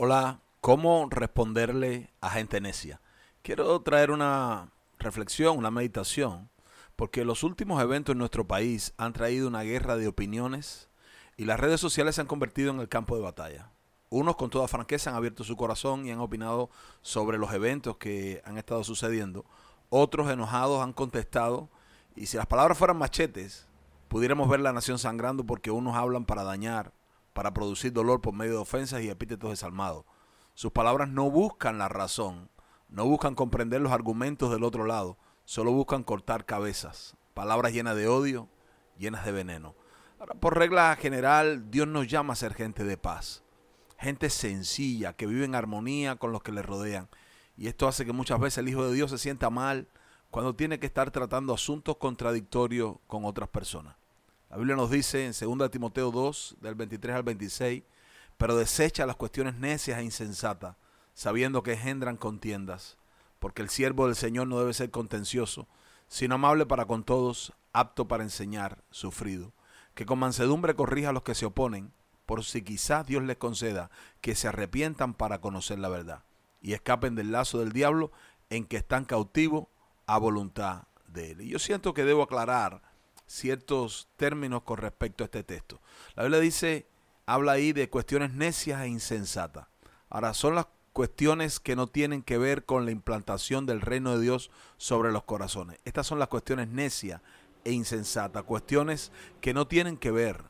Hola, ¿cómo responderle a gente necia? Quiero traer una reflexión, una meditación, porque los últimos eventos en nuestro país han traído una guerra de opiniones y las redes sociales se han convertido en el campo de batalla. Unos con toda franqueza han abierto su corazón y han opinado sobre los eventos que han estado sucediendo. Otros enojados han contestado y si las palabras fueran machetes, pudiéramos ver la nación sangrando porque unos hablan para dañar, para producir dolor por medio de ofensas y epítetos desalmados. Sus palabras no buscan la razón, no buscan comprender los argumentos del otro lado, solo buscan cortar cabezas, palabras llenas de odio, llenas de veneno. Por regla general, Dios nos llama a ser gente de paz, gente sencilla, que vive en armonía con los que le rodean. Y esto hace que muchas veces el Hijo de Dios se sienta mal cuando tiene que estar tratando asuntos contradictorios con otras personas. La Biblia nos dice en 2 Timoteo 2, del 23 al 26, pero desecha las cuestiones necias e insensatas, sabiendo que engendran contiendas, porque el siervo del Señor no debe ser contencioso, sino amable para con todos, apto para enseñar, sufrido, que con mansedumbre corrija a los que se oponen, por si quizás Dios les conceda que se arrepientan para conocer la verdad, y escapen del lazo del diablo en que están cautivos a voluntad de él. Y yo siento que debo aclarar ciertos términos con respecto a este texto. La Biblia dice, habla ahí de cuestiones necias e insensatas. Ahora, son las cuestiones que no tienen que ver con la implantación del reino de Dios sobre los corazones. Estas son las cuestiones necias e insensatas, cuestiones que no tienen que ver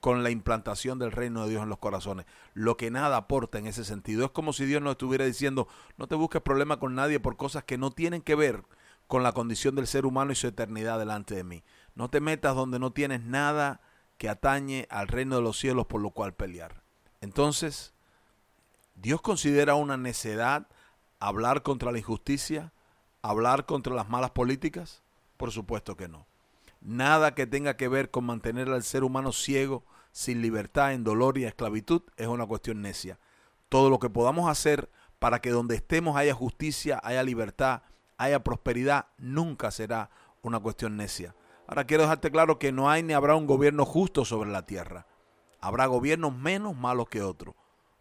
con la implantación del reino de Dios en los corazones, lo que nada aporta en ese sentido. Es como si Dios nos estuviera diciendo, no te busques problema con nadie por cosas que no tienen que ver con la condición del ser humano y su eternidad delante de mí. No te metas donde no tienes nada que atañe al reino de los cielos por lo cual pelear. Entonces, ¿Dios considera una necedad hablar contra la injusticia? ¿Hablar contra las malas políticas? Por supuesto que no. Nada que tenga que ver con mantener al ser humano ciego, sin libertad, en dolor y esclavitud, es una cuestión necia. Todo lo que podamos hacer para que donde estemos haya justicia, haya libertad, haya prosperidad, nunca será una cuestión necia. Ahora quiero dejarte claro que no hay ni habrá un gobierno justo sobre la tierra. Habrá gobiernos menos malos que otros.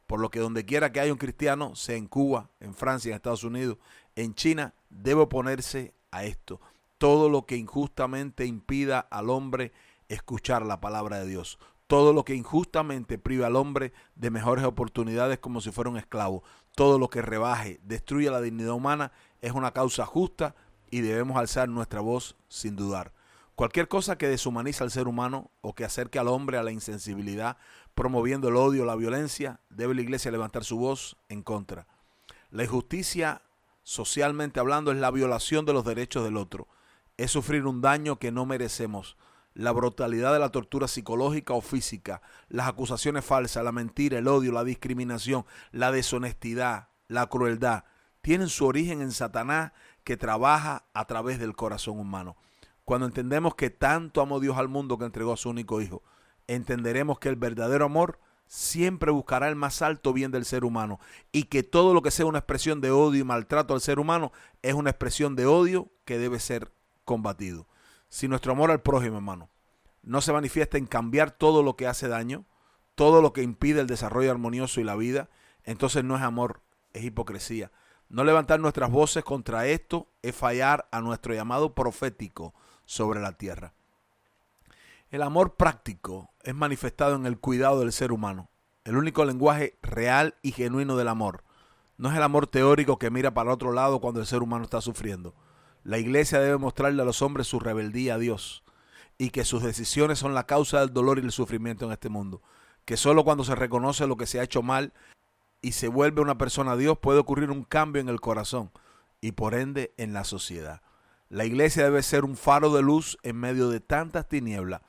Por lo que donde quiera que haya un cristiano, sea en Cuba, en Francia, en Estados Unidos, en China, debe oponerse a esto. Todo lo que injustamente impida al hombre escuchar la palabra de Dios. Todo lo que injustamente priva al hombre de mejores oportunidades como si fuera un esclavo. Todo lo que rebaje, destruya la dignidad humana es una causa justa y debemos alzar nuestra voz sin dudar. Cualquier cosa que deshumaniza al ser humano o que acerque al hombre a la insensibilidad, promoviendo el odio o la violencia, debe la iglesia levantar su voz en contra. La injusticia, socialmente hablando, es la violación de los derechos del otro. Es sufrir un daño que no merecemos. La brutalidad de la tortura psicológica o física, las acusaciones falsas, la mentira, el odio, la discriminación, la deshonestidad, la crueldad, tienen su origen en Satanás que trabaja a través del corazón humano. Cuando entendemos que tanto amó Dios al mundo que entregó a su único Hijo, entenderemos que el verdadero amor siempre buscará el más alto bien del ser humano y que todo lo que sea una expresión de odio y maltrato al ser humano es una expresión de odio que debe ser combatido. Si nuestro amor al prójimo, hermano, no se manifiesta en cambiar todo lo que hace daño, todo lo que impide el desarrollo armonioso y la vida, entonces no es amor, es hipocresía. No levantar nuestras voces contra esto es fallar a nuestro llamado profético sobre la tierra. El amor práctico es manifestado en el cuidado del ser humano. El único lenguaje real y genuino del amor. No es el amor teórico que mira para otro lado cuando el ser humano está sufriendo. La iglesia debe mostrarle a los hombres su rebeldía a Dios y que sus decisiones son la causa del dolor y el sufrimiento en este mundo. Que solo cuando se reconoce lo que se ha hecho mal y se vuelve una persona a Dios puede ocurrir un cambio en el corazón y por ende en la sociedad. La iglesia debe ser un faro de luz en medio de tantas tinieblas.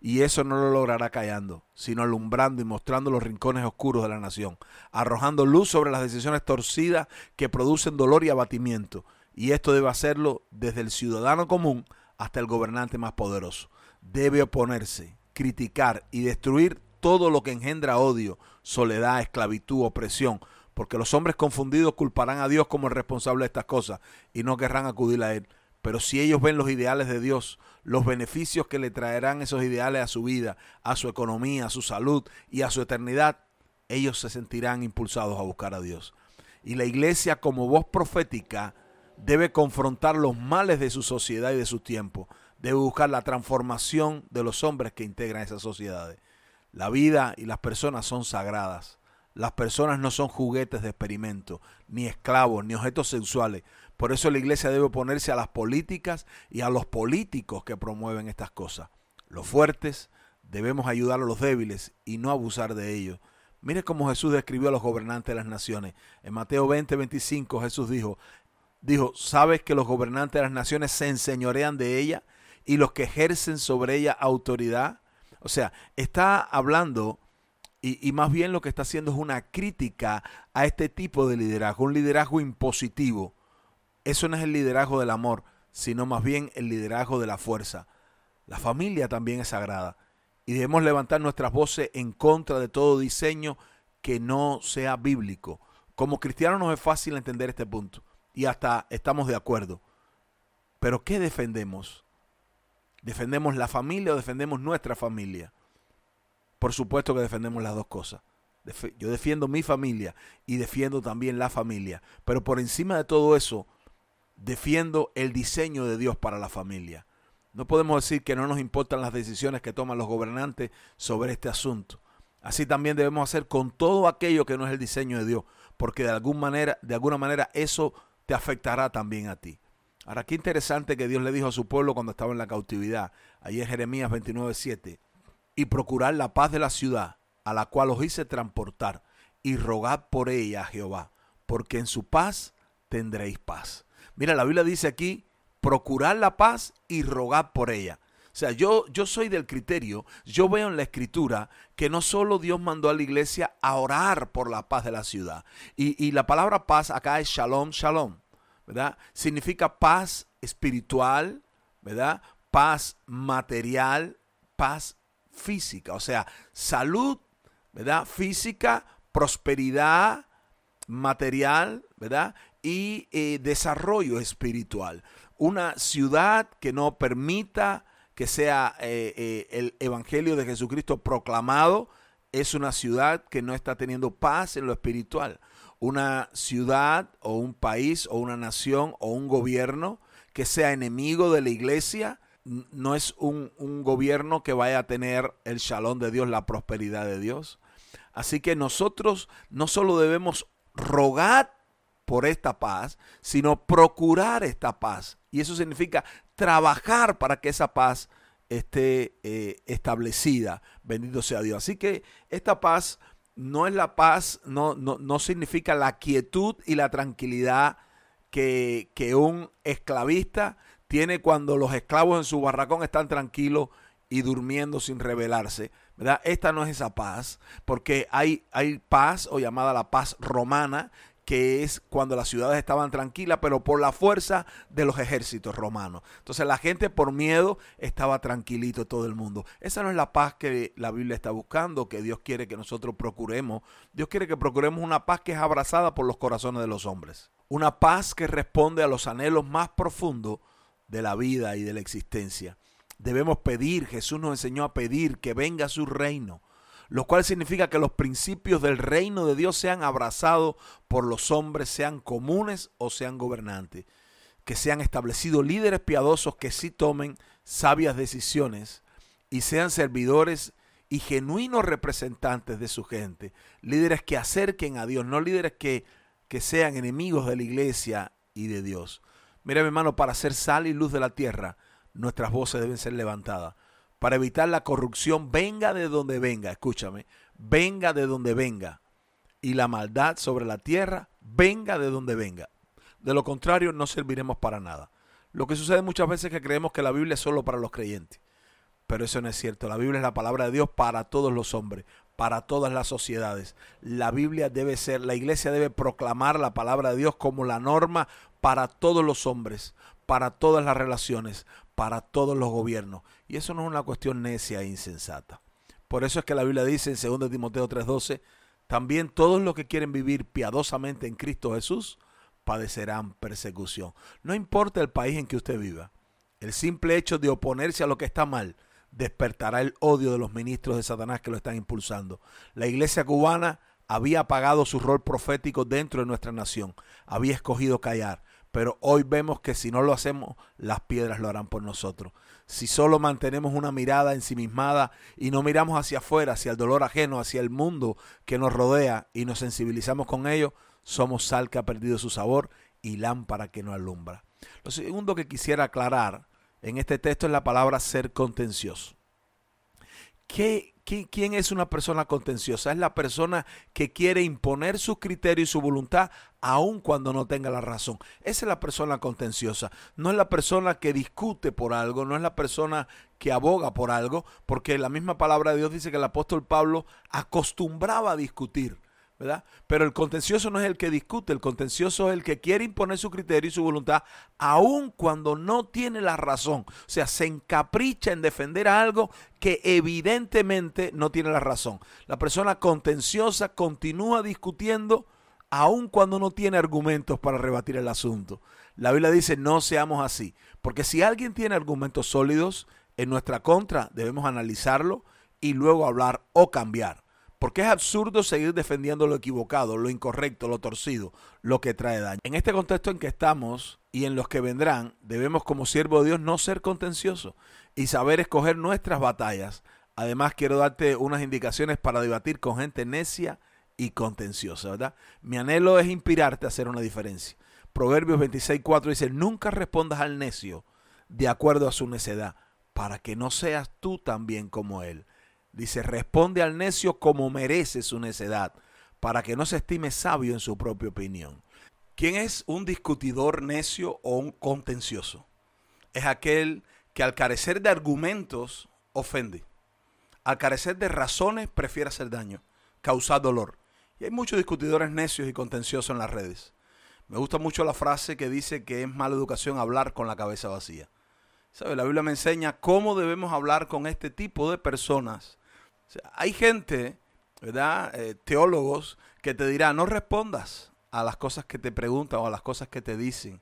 Y eso no lo logrará callando, sino alumbrando y mostrando los rincones oscuros de la nación, arrojando luz sobre las decisiones torcidas que producen dolor y abatimiento. Y esto debe hacerlo desde el ciudadano común hasta el gobernante más poderoso. Debe oponerse, criticar y destruir todo lo que engendra odio, soledad, esclavitud, opresión, porque los hombres confundidos culparán a Dios como el responsable de estas cosas y no querrán acudir a Él. Pero si ellos ven los ideales de Dios, los beneficios que le traerán esos ideales a su vida, a su economía, a su salud y a su eternidad, ellos se sentirán impulsados a buscar a Dios. Y la iglesia como voz profética debe confrontar los males de su sociedad y de su tiempo. Debe buscar la transformación de los hombres que integran esas sociedades. La vida y las personas son sagradas. Las personas no son juguetes de experimento, ni esclavos, ni objetos sexuales. Por eso la iglesia debe oponerse a las políticas y a los políticos que promueven estas cosas. Los fuertes debemos ayudar a los débiles y no abusar de ellos. Mire cómo Jesús describió a los gobernantes de las naciones. En Mateo 20, 25 Jesús dijo, dijo, ¿sabes que los gobernantes de las naciones se enseñorean de ella y los que ejercen sobre ella autoridad? O sea, está hablando y, y, más bien lo que está haciendo es una crítica a este tipo de liderazgo, un liderazgo impositivo. Eso no es el liderazgo del amor, sino más bien el liderazgo de la fuerza. La familia también es sagrada y debemos levantar nuestras voces en contra de todo diseño que no sea bíblico. Como cristianos nos es fácil entender este punto y hasta estamos de acuerdo. Pero ¿qué defendemos? ¿Defendemos la familia o defendemos nuestra familia? Por supuesto que defendemos las dos cosas. Yo defiendo mi familia y defiendo también la familia. Pero por encima de todo eso, defiendo el diseño de Dios para la familia. No podemos decir que no nos importan las decisiones que toman los gobernantes sobre este asunto. Así también debemos hacer con todo aquello que no es el diseño de Dios, porque de alguna manera, de alguna manera eso te afectará también a ti. Ahora, qué interesante que Dios le dijo a su pueblo cuando estaba en la cautividad, ahí en Jeremías 29:7, y procurar la paz de la ciudad, a la cual os hice transportar, y rogad por ella a Jehová, porque en su paz tendréis paz. Mira, la Biblia dice aquí, procurar la paz y rogar por ella. O sea, yo, yo soy del criterio, yo veo en la escritura que no solo Dios mandó a la iglesia a orar por la paz de la ciudad. Y, y la palabra paz acá es shalom, shalom, ¿verdad? Significa paz espiritual, ¿verdad? Paz material, paz física, o sea, salud, ¿verdad? Física, prosperidad material, ¿verdad? Y eh, desarrollo espiritual. Una ciudad que no permita que sea eh, eh, el Evangelio de Jesucristo proclamado es una ciudad que no está teniendo paz en lo espiritual. Una ciudad o un país o una nación o un gobierno que sea enemigo de la iglesia no es un, un gobierno que vaya a tener el shalom de Dios, la prosperidad de Dios. Así que nosotros no solo debemos rogar por esta paz, sino procurar esta paz. Y eso significa trabajar para que esa paz esté eh, establecida. Bendito sea Dios. Así que esta paz no es la paz, no, no, no significa la quietud y la tranquilidad que, que un esclavista tiene cuando los esclavos en su barracón están tranquilos y durmiendo sin rebelarse. ¿verdad? Esta no es esa paz, porque hay, hay paz o llamada la paz romana, que es cuando las ciudades estaban tranquilas, pero por la fuerza de los ejércitos romanos. Entonces la gente por miedo estaba tranquilito todo el mundo. Esa no es la paz que la Biblia está buscando, que Dios quiere que nosotros procuremos. Dios quiere que procuremos una paz que es abrazada por los corazones de los hombres. Una paz que responde a los anhelos más profundos de la vida y de la existencia. Debemos pedir, Jesús nos enseñó a pedir que venga su reino lo cual significa que los principios del reino de Dios sean abrazados por los hombres, sean comunes o sean gobernantes, que sean establecidos líderes piadosos que sí tomen sabias decisiones y sean servidores y genuinos representantes de su gente, líderes que acerquen a Dios, no líderes que, que sean enemigos de la iglesia y de Dios. Mira, mi hermano, para ser sal y luz de la tierra, nuestras voces deben ser levantadas para evitar la corrupción, venga de donde venga, escúchame, venga de donde venga. Y la maldad sobre la tierra, venga de donde venga. De lo contrario, no serviremos para nada. Lo que sucede muchas veces es que creemos que la Biblia es solo para los creyentes. Pero eso no es cierto. La Biblia es la palabra de Dios para todos los hombres, para todas las sociedades. La Biblia debe ser, la iglesia debe proclamar la palabra de Dios como la norma para todos los hombres, para todas las relaciones, para todos los gobiernos. Y eso no es una cuestión necia e insensata. Por eso es que la Biblia dice en 2 Timoteo 3:12, también todos los que quieren vivir piadosamente en Cristo Jesús padecerán persecución. No importa el país en que usted viva, el simple hecho de oponerse a lo que está mal despertará el odio de los ministros de Satanás que lo están impulsando. La iglesia cubana había apagado su rol profético dentro de nuestra nación, había escogido callar. Pero hoy vemos que si no lo hacemos, las piedras lo harán por nosotros. Si solo mantenemos una mirada ensimismada y no miramos hacia afuera, hacia el dolor ajeno, hacia el mundo que nos rodea y nos sensibilizamos con ello, somos sal que ha perdido su sabor y lámpara que no alumbra. Lo segundo que quisiera aclarar en este texto es la palabra ser contencioso. ¿Qué, quién es una persona contenciosa? Es la persona que quiere imponer su criterio y su voluntad aun cuando no tenga la razón. Esa es la persona contenciosa. No es la persona que discute por algo, no es la persona que aboga por algo, porque la misma palabra de Dios dice que el apóstol Pablo acostumbraba a discutir. Pero el contencioso no es el que discute, el contencioso es el que quiere imponer su criterio y su voluntad, aun cuando no tiene la razón. O sea, se encapricha en defender algo que evidentemente no tiene la razón. La persona contenciosa continúa discutiendo aun cuando no tiene argumentos para rebatir el asunto. La Biblia dice, no seamos así, porque si alguien tiene argumentos sólidos en nuestra contra, debemos analizarlo y luego hablar o cambiar. Porque es absurdo seguir defendiendo lo equivocado, lo incorrecto, lo torcido, lo que trae daño. En este contexto en que estamos y en los que vendrán, debemos como siervo de Dios no ser contenciosos y saber escoger nuestras batallas. Además, quiero darte unas indicaciones para debatir con gente necia y contenciosa, ¿verdad? Mi anhelo es inspirarte a hacer una diferencia. Proverbios 26.4 dice, nunca respondas al necio de acuerdo a su necedad, para que no seas tú también como él. Dice, responde al necio como merece su necedad, para que no se estime sabio en su propia opinión. ¿Quién es un discutidor necio o un contencioso? Es aquel que al carecer de argumentos ofende. Al carecer de razones prefiere hacer daño, causar dolor. Y hay muchos discutidores necios y contenciosos en las redes. Me gusta mucho la frase que dice que es mala educación hablar con la cabeza vacía. ¿Sabe? La Biblia me enseña cómo debemos hablar con este tipo de personas hay gente, ¿verdad? Eh, teólogos que te dirán, no respondas a las cosas que te preguntan o a las cosas que te dicen.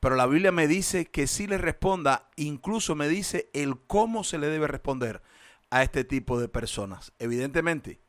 Pero la Biblia me dice que si le responda, incluso me dice el cómo se le debe responder a este tipo de personas. Evidentemente,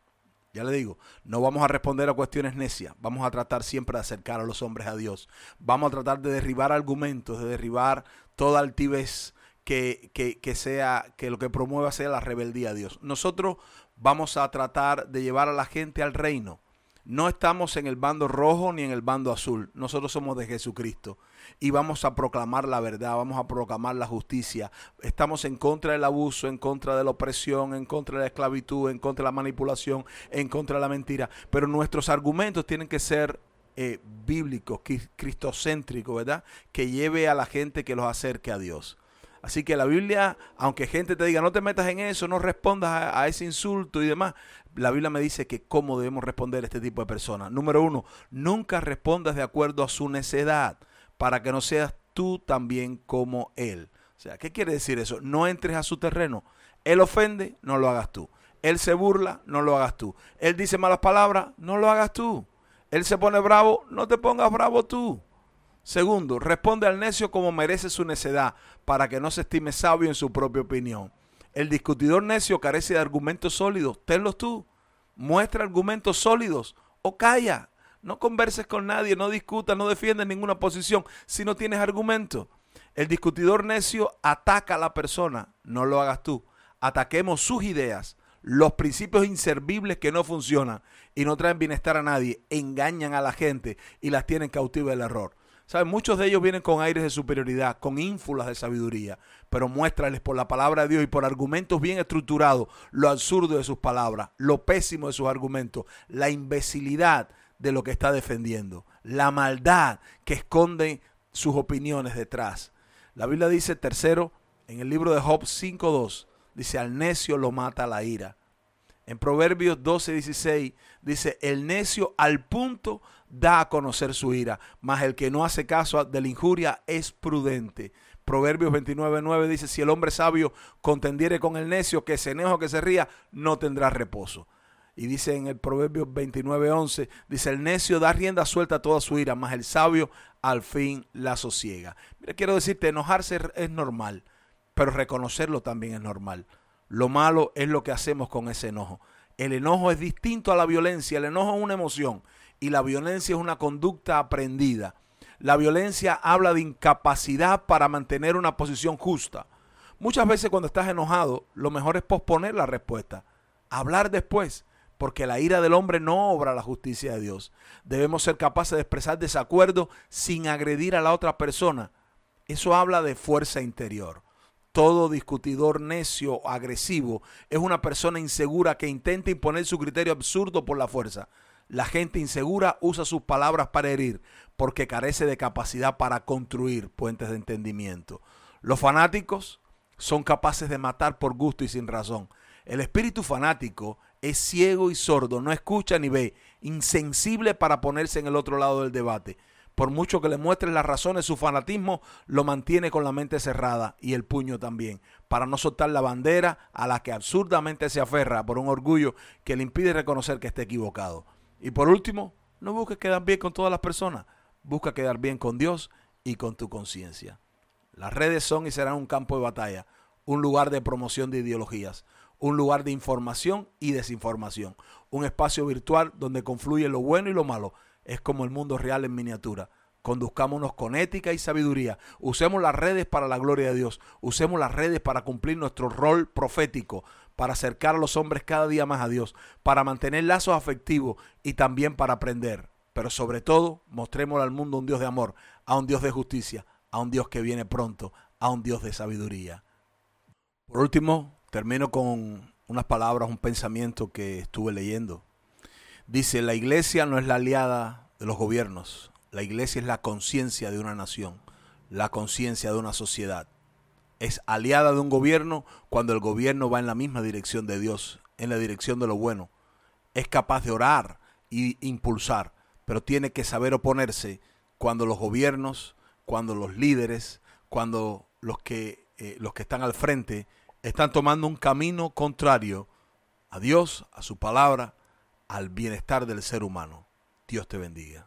ya le digo, no vamos a responder a cuestiones necias, vamos a tratar siempre de acercar a los hombres a Dios. Vamos a tratar de derribar argumentos, de derribar toda altivez que, sea, que lo que promueva sea la rebeldía a Dios. Nosotros vamos a tratar de llevar a la gente al reino. No estamos en el bando rojo ni en el bando azul. Nosotros somos de Jesucristo. Y vamos a proclamar la verdad, vamos a proclamar la justicia. Estamos en contra del abuso, en contra de la opresión, en contra de la esclavitud, en contra de la manipulación, en contra de la mentira. Pero nuestros argumentos tienen que ser eh, bíblicos, cristocéntricos, ¿verdad? Que lleve a la gente que los acerque a Dios. Así que la Biblia, aunque gente te diga, no te metas en eso, no respondas a, ese insulto y demás, la Biblia me dice que cómo debemos responder a este tipo de personas. Número uno, nunca respondas de acuerdo a su necedad, para que no seas tú también como él. O sea, ¿qué quiere decir eso? No entres a su terreno. Él ofende, no lo hagas tú. Él se burla, no lo hagas tú. Él dice malas palabras, no lo hagas tú. Él se pone bravo, no te pongas bravo tú. Segundo, responde al necio como merece su necedad, para que no se estime sabio en su propia opinión. El discutidor necio carece de argumentos sólidos. Tenlos tú. Muestra argumentos sólidos o calla. No converses con nadie, no discutas, no defiendas ninguna posición si no tienes argumentos. El discutidor necio ataca a la persona. No lo hagas tú. Ataquemos sus ideas, los principios inservibles que no funcionan y no traen bienestar a nadie. Engañan a la gente y las tienen cautiva del error. ¿Saben? Muchos de ellos vienen con aires de superioridad, con ínfulas de sabiduría, pero muéstrales por la palabra de Dios y por argumentos bien estructurados lo absurdo de sus palabras, lo pésimo de sus argumentos, la imbecilidad de lo que está defendiendo, la maldad que esconden sus opiniones detrás. La Biblia dice, tercero, en el libro de Job 5.2, dice, al necio lo mata la ira. En Proverbios 12.16 dice, el necio al punto da a conocer su ira, mas el que no hace caso de la injuria es prudente. Proverbios 29.9 dice, si el hombre sabio contendiere con el necio, que se enoja que se ría, no tendrá reposo. Y dice en el Proverbios 29.11, dice, el necio da rienda suelta a toda su ira, mas el sabio al fin la sosiega. Mira, quiero decirte, enojarse es normal, pero reconocerlo también es normal. Lo malo es lo que hacemos con ese enojo El enojo es distinto a la violencia. El enojo es una emoción y la violencia es una conducta aprendida. La violencia habla de incapacidad para mantener una posición justa. Muchas veces cuando estás enojado, lo mejor es posponer la respuesta, hablar después, porque la ira del hombre no obra la justicia de Dios. Debemos ser capaces de expresar desacuerdo sin agredir a la otra persona. Eso habla de fuerza interior. Todo discutidor necio agresivo es una persona insegura que intenta imponer su criterio absurdo por la fuerza. La gente insegura usa sus palabras para herir porque carece de capacidad para construir puentes de entendimiento. Los fanáticos son capaces de matar por gusto y sin razón. El espíritu fanático es ciego y sordo, no escucha ni ve, insensible para ponerse en el otro lado del debate. Por mucho que le muestres las razones, su fanatismo lo mantiene con la mente cerrada y el puño también, para no soltar la bandera a la que absurdamente se aferra por un orgullo que le impide reconocer que está equivocado. Y por último, no busques quedar bien con todas las personas, busca quedar bien con Dios y con tu conciencia. Las redes son y serán un campo de batalla, un lugar de promoción de ideologías, un lugar de información y desinformación, un espacio virtual donde confluye lo bueno y lo malo. Es como el mundo real en miniatura. Conduzcámonos con ética y sabiduría. Usemos las redes para la gloria de Dios. Usemos las redes para cumplir nuestro rol profético, para acercar a los hombres cada día más a Dios, para mantener lazos afectivos y también para aprender. Pero sobre todo, mostremos al mundo un Dios de amor, a un Dios de justicia, a un Dios que viene pronto, a un Dios de sabiduría. Por último, termino con unas palabras, un pensamiento que estuve leyendo. Dice, la iglesia no es la aliada de los gobiernos, la iglesia es la conciencia de una nación, la conciencia de una sociedad. Es aliada de un gobierno cuando el gobierno va en la misma dirección de Dios, en la dirección de lo bueno. Es capaz de orar y impulsar, pero tiene que saber oponerse cuando los gobiernos cuando los líderes, cuando los que, eh, los que están al frente están tomando un camino contrario a Dios, a su palabra, al bienestar del ser humano. Dios te bendiga.